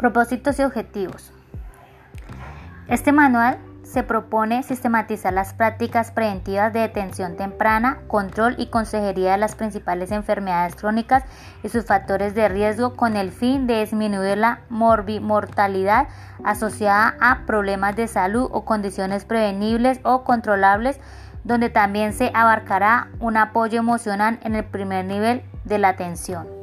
Propósitos y objetivos. Este manual se propone sistematizar las prácticas preventivas de detención temprana, control y consejería de las principales enfermedades crónicas y sus factores de riesgo con el fin de disminuir la morbimortalidad asociada a problemas de salud o condiciones prevenibles o controlables, donde también se abarcará un apoyo emocional en el primer nivel de la atención.